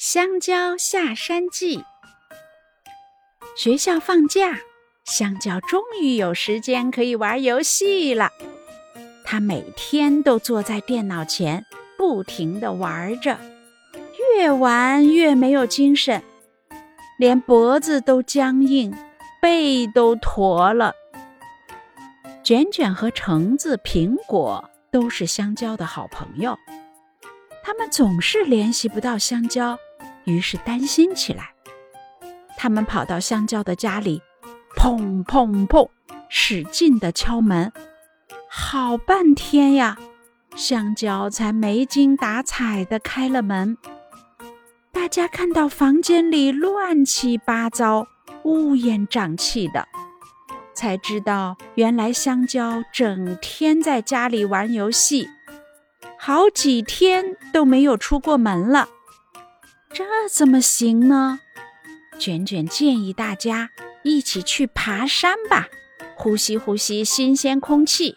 香蕉下山记。学校放假，香蕉终于有时间可以玩游戏了。他每天都坐在电脑前，不停地玩着，越玩越没有精神，连脖子都僵硬，背都驼了。卷卷和橙子、苹果都是香蕉的好朋友，他们总是联系不到香蕉。于是担心起来，他们跑到香蕉的家里，砰砰砰，使劲地敲门，好半天呀，香蕉才没精打采地开了门。大家看到房间里乱七八糟、乌烟瘴气的，才知道原来香蕉整天在家里玩游戏，好几天都没有出过门了。这怎么行呢？卷卷建议大家一起去爬山吧，呼吸呼吸新鲜空气。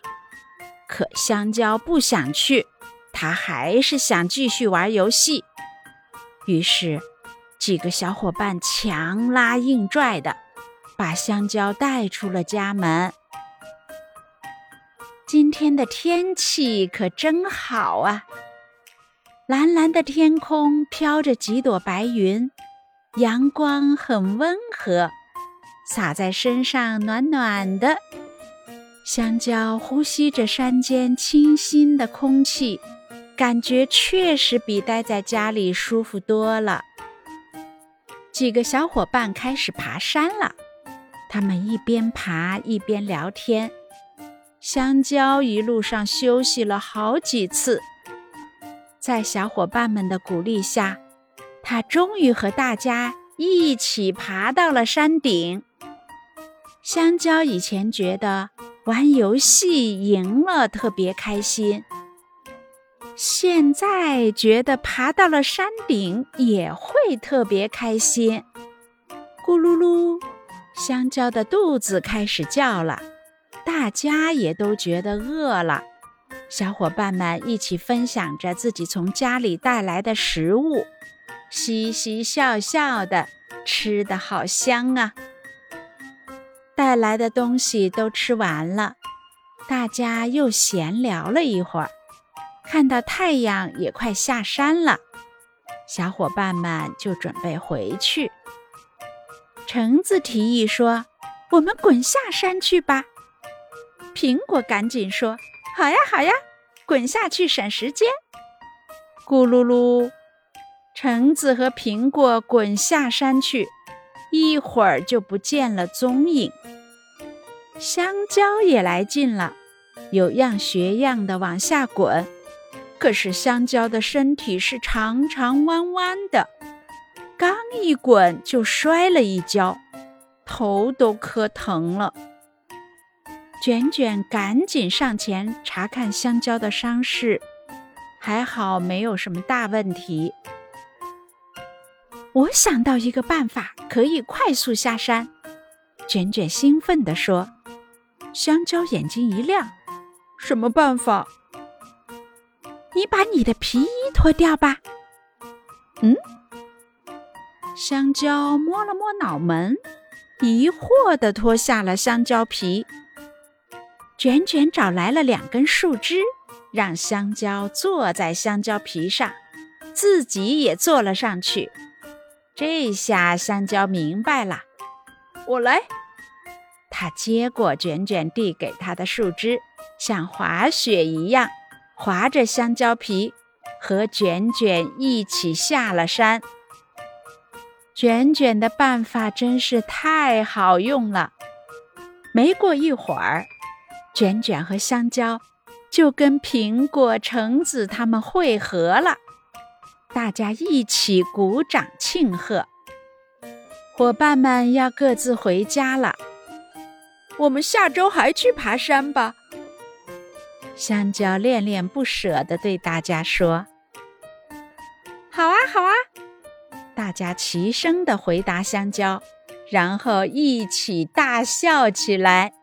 可香蕉不想去，他还是想继续玩游戏。于是，几个小伙伴强拉硬拽的把香蕉带出了家门。今天的天气可真好啊！蓝蓝的天空飘着几朵白云，阳光很温和，洒在身上暖暖的。香蕉呼吸着山间清新的空气，感觉确实比待在家里舒服多了。几个小伙伴开始爬山了，他们一边爬一边聊天。香蕉一路上休息了好几次。在小伙伴们的鼓励下，他终于和大家一起爬到了山顶。香蕉以前觉得玩游戏赢了特别开心，现在觉得爬到了山顶也会特别开心。咕噜噜，香蕉的肚子开始叫了，大家也都觉得饿了。小伙伴们一起分享着自己从家里带来的食物，嘻嘻笑笑的，吃的好香啊！带来的东西都吃完了，大家又闲聊了一会儿。看到太阳也快下山了，小伙伴们就准备回去。橙子提议说：“我们滚下山去吧。”苹果赶紧说。好呀，好呀，滚下去省时间。咕噜噜，橙子和苹果滚下山去，一会儿就不见了踪影。香蕉也来劲了，有样学样的往下滚。可是香蕉的身体是长长弯弯的，刚一滚就摔了一跤，头都磕疼了。卷卷赶紧上前查看香蕉的伤势，还好没有什么大问题。我想到一个办法，可以快速下山。卷卷兴奋地说。香蕉眼睛一亮：“什么办法？你把你的皮衣脱掉吧。”嗯。香蕉摸了摸脑门，疑惑地脱下了香蕉皮。卷卷找来了两根树枝，让香蕉坐在香蕉皮上，自己也坐了上去。这下香蕉明白了，我来。他接过卷卷递给他的树枝，像滑雪一样滑着香蕉皮，和卷卷一起下了山。卷卷的办法真是太好用了。没过一会儿。卷卷和香蕉就跟苹果、橙子他们会合了，大家一起鼓掌庆贺。伙伴们要各自回家了，我们下周还去爬山吧。香蕉恋恋不舍地对大家说：“好啊，好啊！”大家齐声地回答香蕉，然后一起大笑起来。